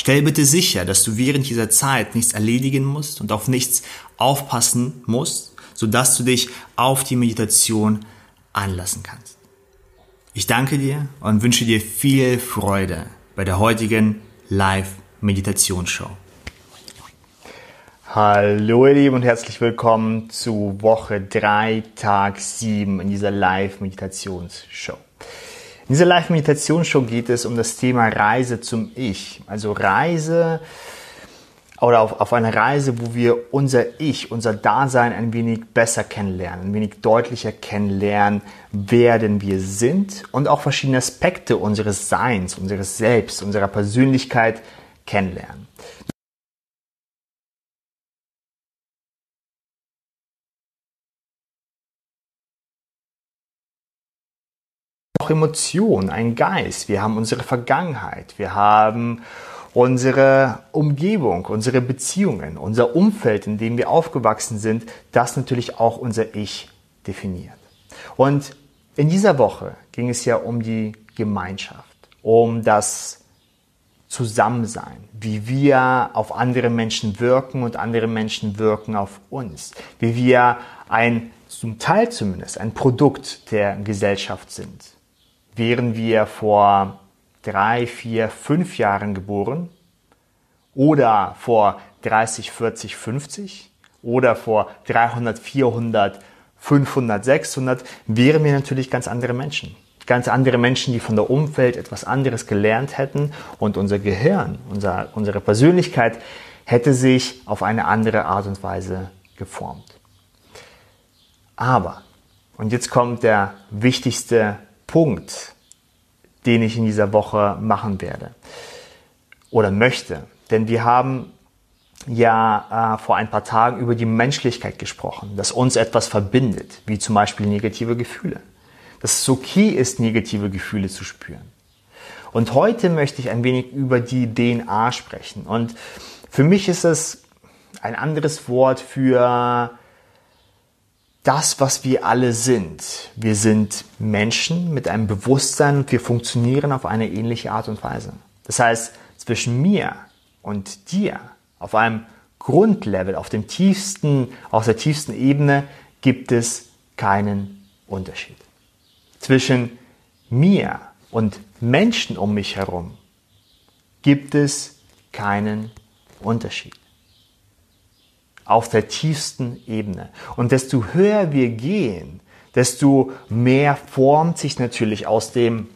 Stell bitte sicher, dass du während dieser Zeit nichts erledigen musst und auf nichts aufpassen musst, sodass du dich auf die Meditation anlassen kannst. Ich danke dir und wünsche dir viel Freude bei der heutigen Live-Meditationsshow. Hallo ihr Lieben und herzlich willkommen zu Woche 3, Tag 7 in dieser Live-Meditationsshow. In dieser Live-Meditationsshow geht es um das Thema Reise zum Ich. Also Reise oder auf, auf eine Reise, wo wir unser Ich, unser Dasein ein wenig besser kennenlernen, ein wenig deutlicher kennenlernen, wer denn wir sind und auch verschiedene Aspekte unseres Seins, unseres Selbst, unserer Persönlichkeit kennenlernen. Auch Emotionen, ein Geist, wir haben unsere Vergangenheit, wir haben unsere Umgebung, unsere Beziehungen, unser Umfeld, in dem wir aufgewachsen sind, das natürlich auch unser Ich definiert. Und in dieser Woche ging es ja um die Gemeinschaft, um das Zusammensein, wie wir auf andere Menschen wirken und andere Menschen wirken auf uns, wie wir ein, zum Teil zumindest, ein Produkt der Gesellschaft sind wären wir vor drei, vier, fünf Jahren geboren oder vor 30, 40, 50 oder vor 300, 400, 500, 600, wären wir natürlich ganz andere Menschen. Ganz andere Menschen, die von der Umwelt etwas anderes gelernt hätten und unser Gehirn, unser, unsere Persönlichkeit hätte sich auf eine andere Art und Weise geformt. Aber, und jetzt kommt der wichtigste Punkt, den ich in dieser Woche machen werde oder möchte. Denn wir haben ja äh, vor ein paar Tagen über die Menschlichkeit gesprochen, dass uns etwas verbindet, wie zum Beispiel negative Gefühle. Dass es okay ist, negative Gefühle zu spüren. Und heute möchte ich ein wenig über die DNA sprechen. Und für mich ist es ein anderes Wort für das, was wir alle sind. Wir sind Menschen mit einem Bewusstsein und wir funktionieren auf eine ähnliche Art und Weise. Das heißt, zwischen mir und dir auf einem Grundlevel, auf dem tiefsten, auf der tiefsten Ebene gibt es keinen Unterschied. Zwischen mir und Menschen um mich herum gibt es keinen Unterschied auf der tiefsten Ebene. Und desto höher wir gehen, desto mehr formt sich natürlich aus dem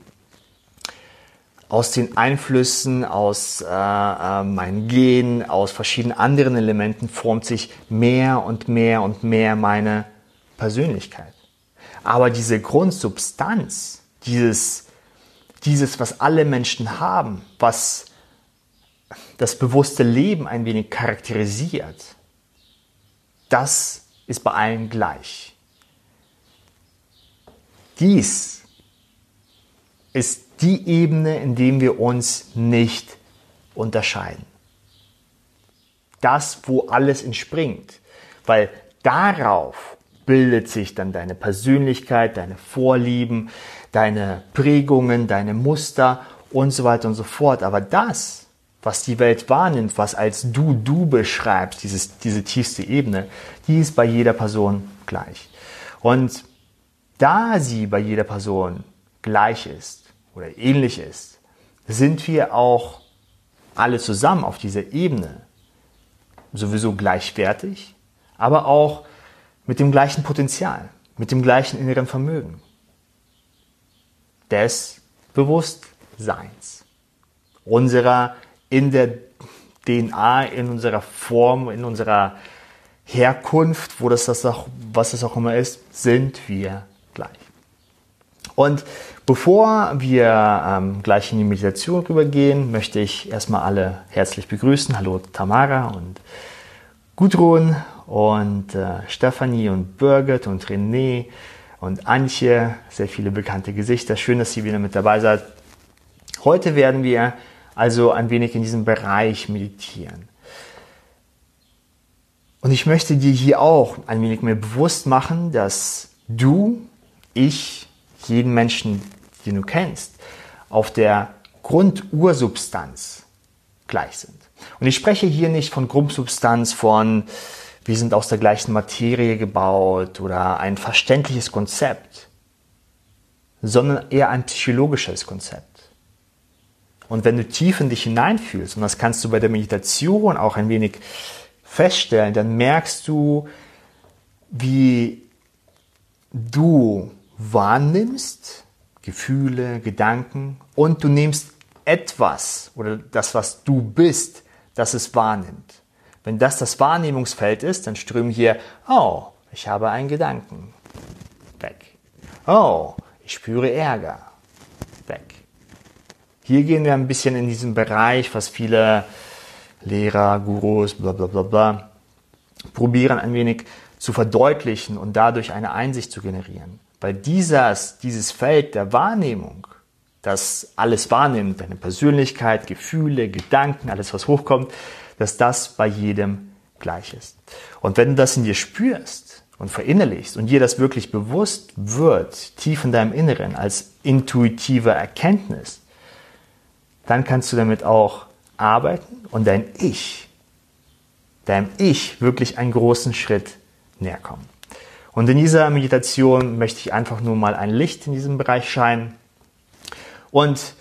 aus den Einflüssen, aus äh, äh, meinen Gen, aus verschiedenen anderen Elementen formt sich mehr und mehr und mehr meine Persönlichkeit. Aber diese Grundsubstanz, dieses, dieses, was alle Menschen haben, was das bewusste Leben ein wenig charakterisiert, das ist bei allen gleich. Dies ist die Ebene, in der wir uns nicht unterscheiden. Das, wo alles entspringt. Weil darauf bildet sich dann deine Persönlichkeit, deine Vorlieben, deine Prägungen, deine Muster und so weiter und so fort. Aber das, was die Welt wahrnimmt, was als du du beschreibst, dieses, diese tiefste Ebene, die ist bei jeder Person gleich. Und da sie bei jeder Person gleich ist oder ähnlich ist, sind wir auch alle zusammen auf dieser Ebene sowieso gleichwertig, aber auch mit dem gleichen Potenzial, mit dem gleichen inneren Vermögen des Bewusstseins, unserer in der DNA, in unserer Form, in unserer Herkunft, wo das, das auch, was es auch immer ist, sind wir gleich. Und bevor wir ähm, gleich in die Meditation rübergehen, möchte ich erstmal alle herzlich begrüßen. Hallo Tamara und Gudrun und äh, Stefanie und Birgit und René und Antje, sehr viele bekannte Gesichter. Schön, dass ihr wieder mit dabei seid. Heute werden wir also ein wenig in diesem Bereich meditieren. Und ich möchte dir hier auch ein wenig mehr bewusst machen, dass du, ich, jeden Menschen, den du kennst, auf der Grundursubstanz gleich sind. Und ich spreche hier nicht von Grundsubstanz, von wir sind aus der gleichen Materie gebaut oder ein verständliches Konzept, sondern eher ein psychologisches Konzept. Und wenn du tief in dich hineinfühlst, und das kannst du bei der Meditation auch ein wenig feststellen, dann merkst du, wie du wahrnimmst, Gefühle, Gedanken, und du nimmst etwas oder das, was du bist, das es wahrnimmt. Wenn das das Wahrnehmungsfeld ist, dann strömen hier, oh, ich habe einen Gedanken, weg. Oh, ich spüre Ärger, weg. Hier gehen wir ein bisschen in diesen Bereich, was viele Lehrer, Gurus, bla bla bla bla, probieren ein wenig zu verdeutlichen und dadurch eine Einsicht zu generieren. Weil dieses, dieses Feld der Wahrnehmung, das alles wahrnimmt, deine Persönlichkeit, Gefühle, Gedanken, alles was hochkommt, dass das bei jedem gleich ist. Und wenn du das in dir spürst und verinnerlichst und dir das wirklich bewusst wird, tief in deinem Inneren als intuitive Erkenntnis, dann kannst du damit auch arbeiten und dein Ich, deinem Ich wirklich einen großen Schritt näher kommen. Und in dieser Meditation möchte ich einfach nur mal ein Licht in diesem Bereich scheinen und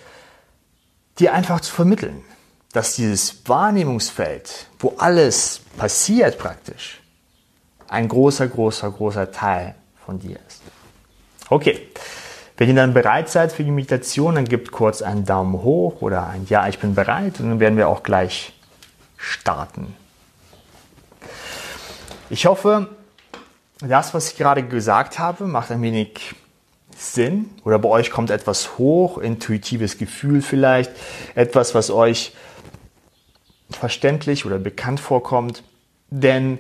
dir einfach zu vermitteln, dass dieses Wahrnehmungsfeld, wo alles passiert praktisch, ein großer, großer, großer Teil von dir ist. Okay, wenn ihr dann bereit seid für die Meditation, dann gebt kurz einen Daumen hoch oder ein Ja, ich bin bereit und dann werden wir auch gleich starten. Ich hoffe, das, was ich gerade gesagt habe, macht ein wenig Sinn oder bei euch kommt etwas hoch, intuitives Gefühl vielleicht, etwas, was euch verständlich oder bekannt vorkommt. Denn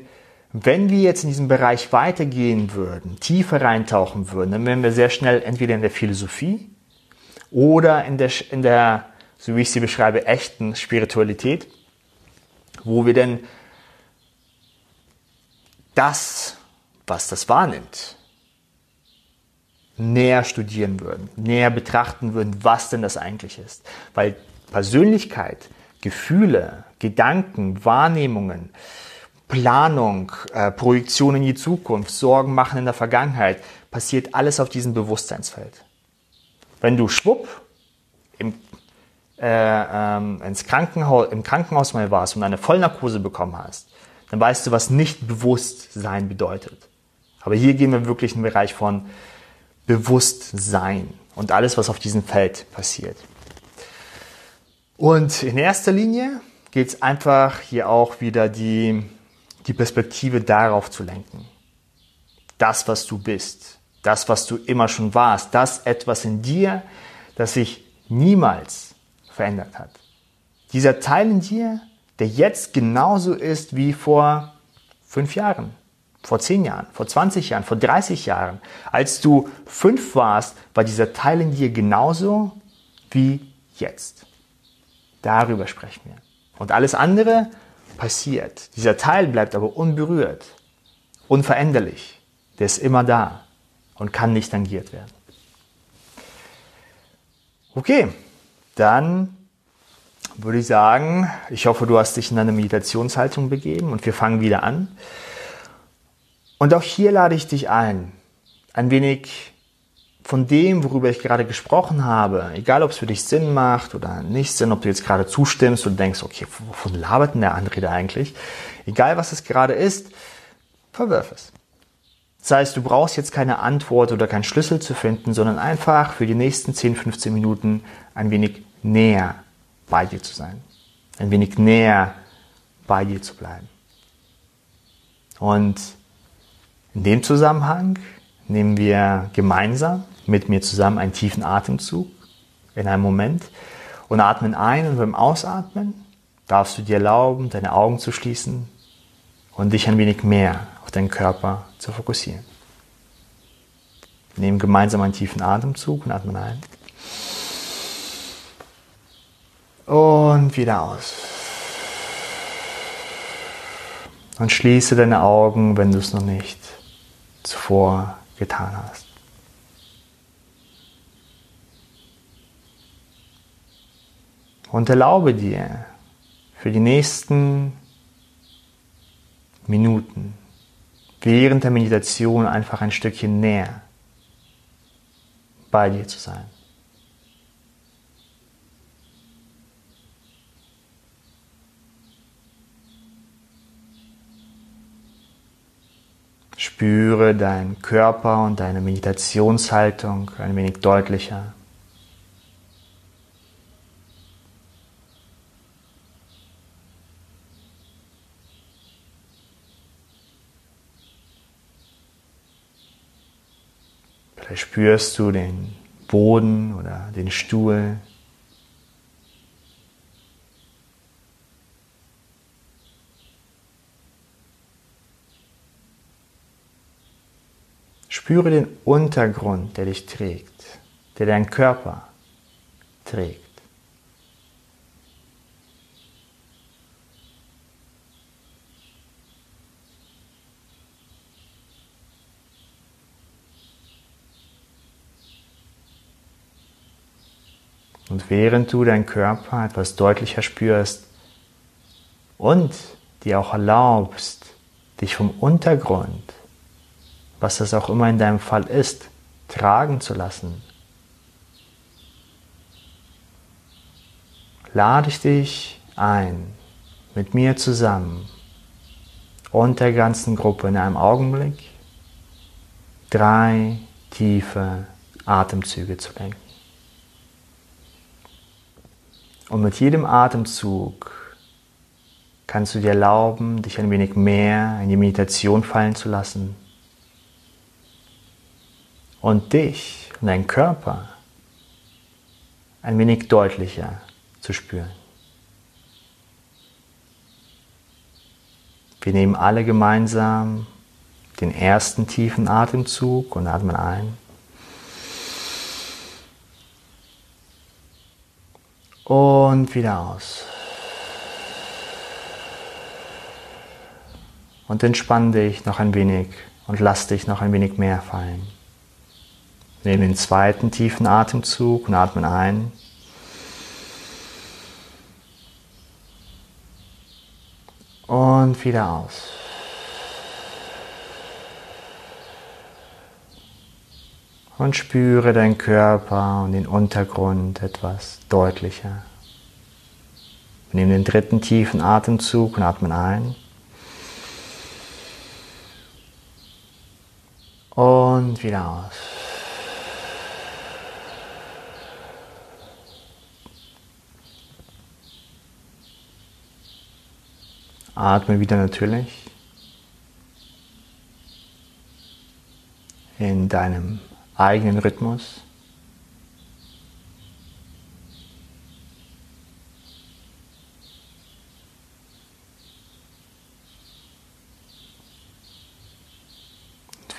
wenn wir jetzt in diesem Bereich weitergehen würden, tiefer reintauchen würden, dann wären wir sehr schnell entweder in der Philosophie oder in der, in der so wie ich sie beschreibe, echten Spiritualität, wo wir denn das, was das wahrnimmt, näher studieren würden, näher betrachten würden, was denn das eigentlich ist. Weil Persönlichkeit, Gefühle, Gedanken, Wahrnehmungen, Planung, äh, Projektion in die Zukunft, Sorgen machen in der Vergangenheit, passiert alles auf diesem Bewusstseinsfeld. Wenn du schwupp im, äh, ähm, ins Krankenhaus, im Krankenhaus mal warst und eine Vollnarkose bekommen hast, dann weißt du, was nicht Bewusstsein bedeutet. Aber hier gehen wir wirklich in den Bereich von Bewusstsein und alles, was auf diesem Feld passiert. Und in erster Linie geht es einfach hier auch wieder die, die Perspektive darauf zu lenken. Das, was du bist, das, was du immer schon warst, das etwas in dir, das sich niemals verändert hat. Dieser Teil in dir, der jetzt genauso ist wie vor fünf Jahren, vor zehn Jahren, vor 20 Jahren, vor 30 Jahren. Als du fünf warst, war dieser Teil in dir genauso wie jetzt. Darüber sprechen wir. Und alles andere passiert. Dieser Teil bleibt aber unberührt, unveränderlich. Der ist immer da und kann nicht tangiert werden. Okay, dann würde ich sagen, ich hoffe, du hast dich in eine Meditationshaltung begeben und wir fangen wieder an. Und auch hier lade ich dich ein, ein wenig von dem, worüber ich gerade gesprochen habe, egal ob es für dich Sinn macht oder nicht Sinn, ob du jetzt gerade zustimmst und denkst, okay, wovon labert denn der andere da eigentlich? Egal was es gerade ist, verwirf es. Das heißt, du brauchst jetzt keine Antwort oder keinen Schlüssel zu finden, sondern einfach für die nächsten 10, 15 Minuten ein wenig näher bei dir zu sein. Ein wenig näher bei dir zu bleiben. Und in dem Zusammenhang nehmen wir gemeinsam mit mir zusammen einen tiefen Atemzug in einem Moment und atmen ein und beim Ausatmen darfst du dir erlauben, deine Augen zu schließen und dich ein wenig mehr auf deinen Körper zu fokussieren. Nehmen gemeinsam einen tiefen Atemzug und atmen ein. Und wieder aus. Und schließe deine Augen, wenn du es noch nicht zuvor getan hast. Und erlaube dir für die nächsten Minuten während der Meditation einfach ein Stückchen näher bei dir zu sein. Spüre deinen Körper und deine Meditationshaltung ein wenig deutlicher. Vielleicht spürst du den Boden oder den Stuhl. Spüre den Untergrund, der dich trägt, der deinen Körper trägt. Und während du deinen Körper etwas deutlicher spürst und dir auch erlaubst, dich vom Untergrund, was das auch immer in deinem Fall ist, tragen zu lassen, lade ich dich ein, mit mir zusammen und der ganzen Gruppe in einem Augenblick drei tiefe Atemzüge zu lenken. Und mit jedem Atemzug kannst du dir erlauben, dich ein wenig mehr in die Meditation fallen zu lassen und dich und deinen Körper ein wenig deutlicher zu spüren. Wir nehmen alle gemeinsam den ersten tiefen Atemzug und atmen ein. Und wieder aus. Und entspann dich noch ein wenig und lass dich noch ein wenig mehr fallen. Nehmen den zweiten tiefen Atemzug und atmen ein. Und wieder aus. Und spüre deinen Körper und den Untergrund etwas deutlicher. Nimm den dritten tiefen Atemzug und atmen ein. Und wieder aus. Atme wieder natürlich in deinem eigenen Rhythmus.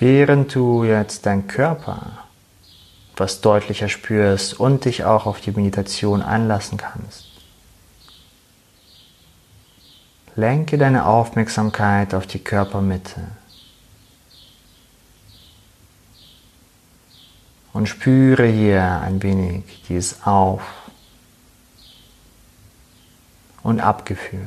Während du jetzt deinen Körper etwas deutlicher spürst und dich auch auf die Meditation einlassen kannst, lenke deine Aufmerksamkeit auf die Körpermitte. Und spüre hier ein wenig dieses Auf- und Abgefühl.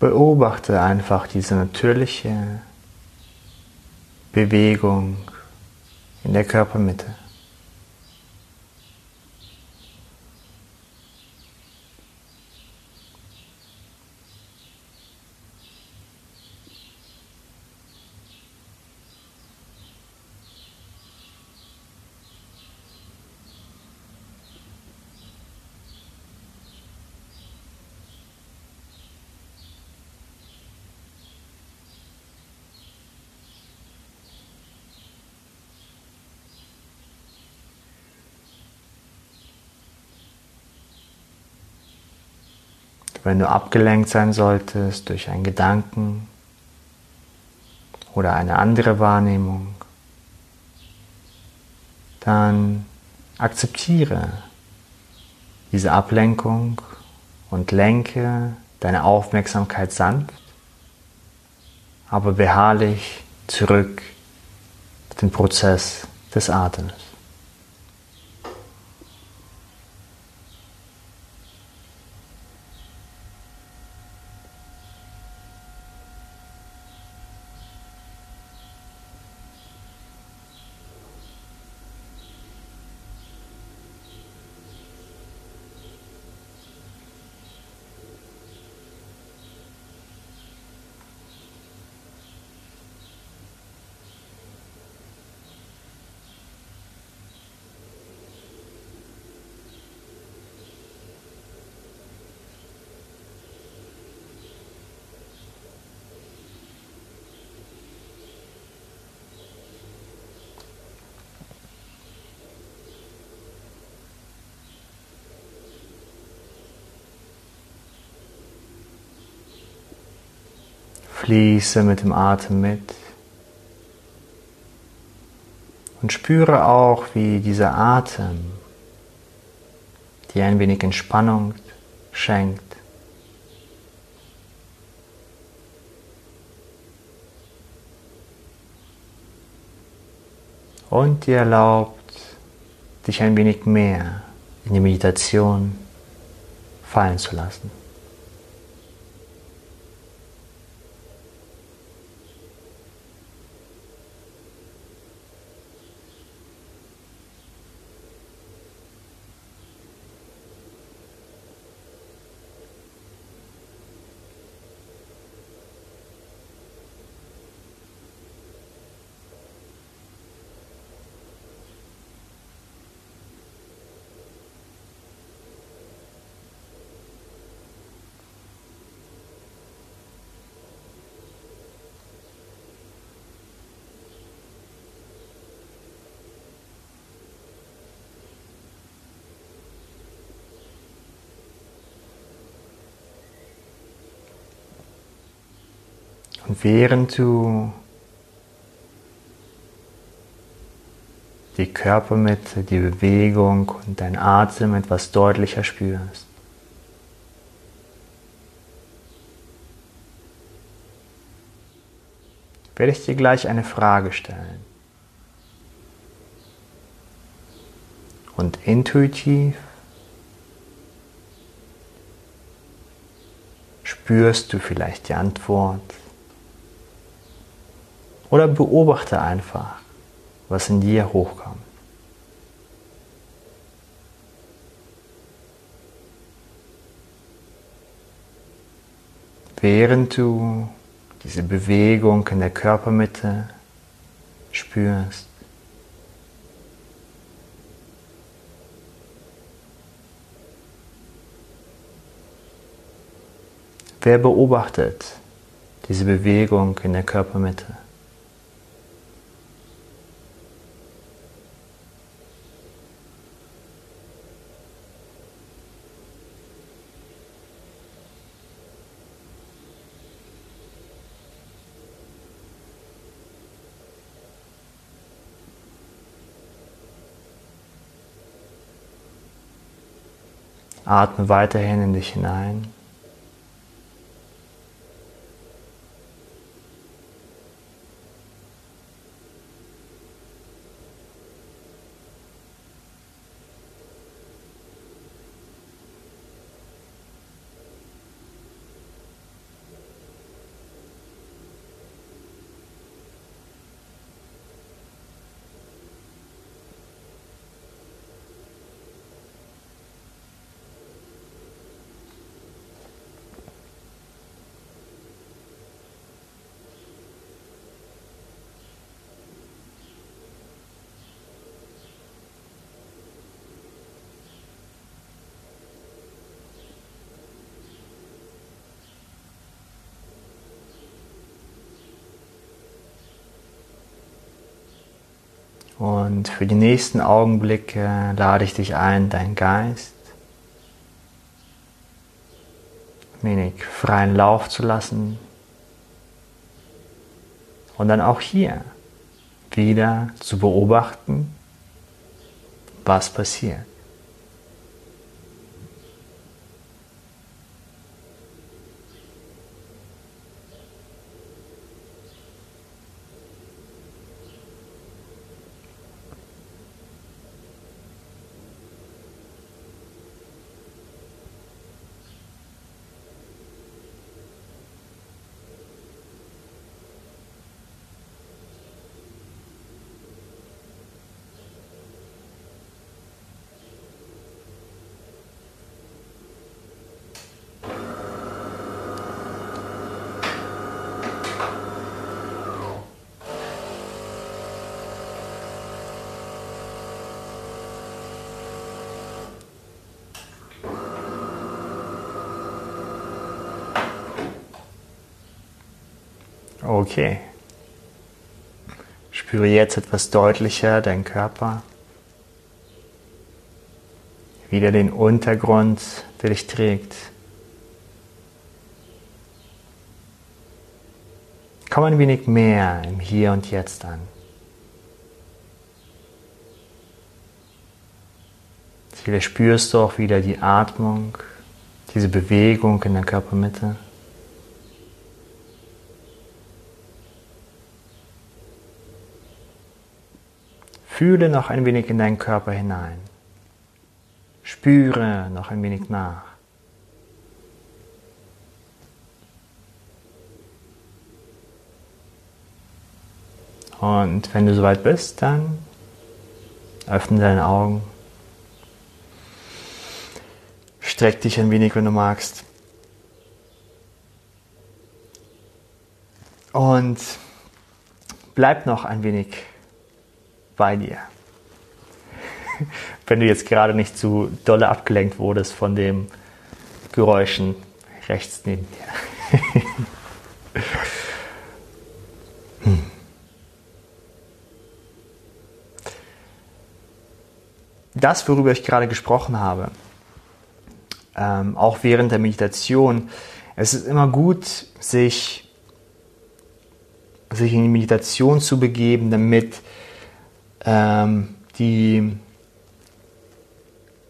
Beobachte einfach diese natürliche Bewegung in der Körpermitte. Wenn du abgelenkt sein solltest durch einen Gedanken oder eine andere Wahrnehmung, dann akzeptiere diese Ablenkung und lenke deine Aufmerksamkeit sanft, aber beharrlich zurück auf den Prozess des Atems. Fließe mit dem Atem mit. Und spüre auch, wie dieser Atem dir ein wenig Entspannung schenkt. Und dir erlaubt, dich ein wenig mehr in die Meditation fallen zu lassen. Und während du die Körpermitte, die Bewegung und dein Atem etwas deutlicher spürst, werde ich dir gleich eine Frage stellen. Und intuitiv spürst du vielleicht die Antwort oder beobachte einfach, was in dir hochkommt. Während du diese Bewegung in der Körpermitte spürst, Wer beobachtet diese Bewegung in der Körpermitte? Atme weiterhin in dich hinein. Und für die nächsten Augenblicke lade ich dich ein, deinen Geist wenig freien Lauf zu lassen. Und dann auch hier wieder zu beobachten, was passiert. Okay. Spüre jetzt etwas deutlicher deinen Körper. Wieder den Untergrund, der dich trägt. Komm ein wenig mehr im Hier und Jetzt an. Vielleicht spürst du auch wieder die Atmung, diese Bewegung in der Körpermitte. Fühle noch ein wenig in deinen Körper hinein. Spüre noch ein wenig nach. Und wenn du soweit bist, dann öffne deine Augen. Streck dich ein wenig, wenn du magst. Und bleib noch ein wenig bei dir. Wenn du jetzt gerade nicht zu dolle abgelenkt wurdest von den Geräuschen rechts neben dir. hm. Das, worüber ich gerade gesprochen habe, ähm, auch während der Meditation, es ist immer gut, sich, sich in die Meditation zu begeben, damit ähm, die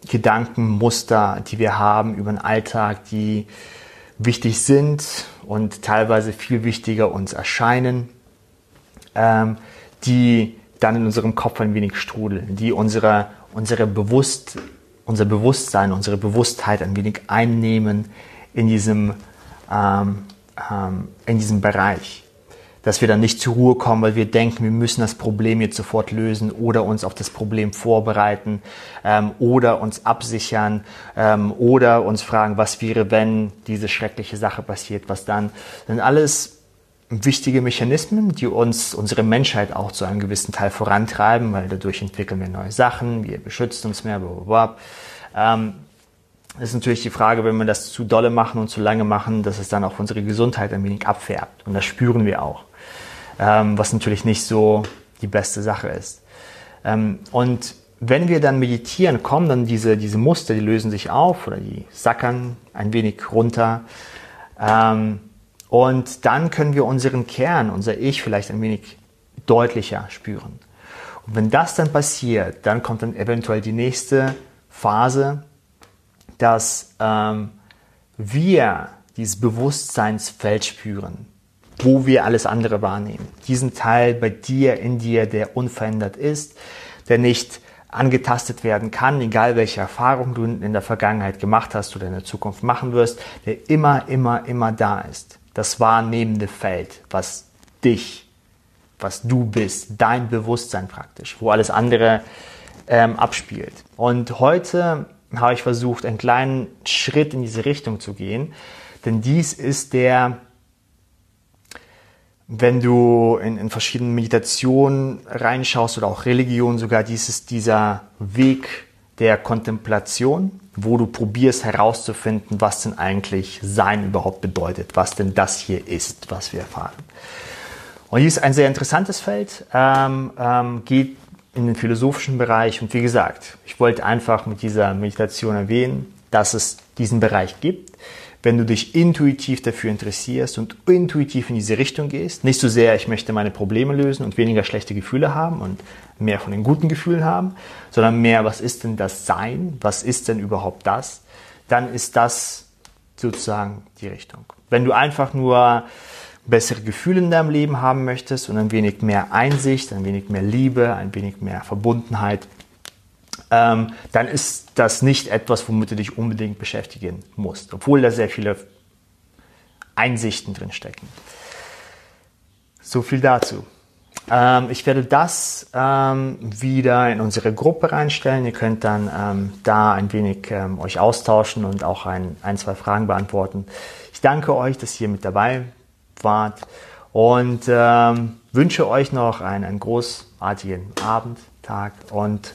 Gedankenmuster, die wir haben über den Alltag, die wichtig sind und teilweise viel wichtiger uns erscheinen, ähm, die dann in unserem Kopf ein wenig strudeln, die unsere, unsere Bewusst, unser Bewusstsein, unsere Bewusstheit ein wenig einnehmen in diesem, ähm, ähm, in diesem Bereich dass wir dann nicht zur Ruhe kommen, weil wir denken, wir müssen das Problem jetzt sofort lösen oder uns auf das Problem vorbereiten ähm, oder uns absichern ähm, oder uns fragen, was wäre, wenn diese schreckliche Sache passiert, was dann. Das sind alles wichtige Mechanismen, die uns, unsere Menschheit auch zu einem gewissen Teil vorantreiben, weil dadurch entwickeln wir neue Sachen, wir beschützen uns mehr, blablabla. Ähm, ist natürlich die Frage, wenn wir das zu dolle machen und zu lange machen, dass es dann auch unsere Gesundheit ein wenig abfärbt. Und das spüren wir auch ähm, was natürlich nicht so die beste Sache ist. Ähm, und wenn wir dann meditieren, kommen dann diese, diese Muster, die lösen sich auf oder die sackern ein wenig runter. Ähm, und dann können wir unseren Kern, unser Ich vielleicht ein wenig deutlicher spüren. Und wenn das dann passiert, dann kommt dann eventuell die nächste Phase, dass ähm, wir dieses Bewusstseinsfeld spüren wo wir alles andere wahrnehmen. Diesen Teil bei dir, in dir, der unverändert ist, der nicht angetastet werden kann, egal welche Erfahrung du in der Vergangenheit gemacht hast oder in der Zukunft machen wirst, der immer, immer, immer da ist. Das wahrnehmende Feld, was dich, was du bist, dein Bewusstsein praktisch, wo alles andere ähm, abspielt. Und heute habe ich versucht, einen kleinen Schritt in diese Richtung zu gehen, denn dies ist der wenn du in, in verschiedenen Meditationen reinschaust oder auch Religion sogar, dieses, dieser Weg der Kontemplation, wo du probierst herauszufinden, was denn eigentlich Sein überhaupt bedeutet, was denn das hier ist, was wir erfahren. Und hier ist ein sehr interessantes Feld, ähm, ähm, geht in den philosophischen Bereich. Und wie gesagt, ich wollte einfach mit dieser Meditation erwähnen, dass es diesen Bereich gibt. Wenn du dich intuitiv dafür interessierst und intuitiv in diese Richtung gehst, nicht so sehr, ich möchte meine Probleme lösen und weniger schlechte Gefühle haben und mehr von den guten Gefühlen haben, sondern mehr, was ist denn das Sein? Was ist denn überhaupt das? Dann ist das sozusagen die Richtung. Wenn du einfach nur bessere Gefühle in deinem Leben haben möchtest und ein wenig mehr Einsicht, ein wenig mehr Liebe, ein wenig mehr Verbundenheit, ähm, dann ist das nicht etwas, womit du dich unbedingt beschäftigen musst, obwohl da sehr viele Einsichten drin stecken. So viel dazu. Ähm, ich werde das ähm, wieder in unsere Gruppe reinstellen. Ihr könnt dann ähm, da ein wenig ähm, euch austauschen und auch ein, ein, zwei Fragen beantworten. Ich danke euch, dass ihr mit dabei wart und ähm, wünsche euch noch einen, einen großartigen Abend, Tag und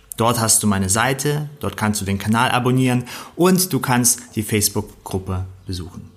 Dort hast du meine Seite, dort kannst du den Kanal abonnieren und du kannst die Facebook-Gruppe besuchen.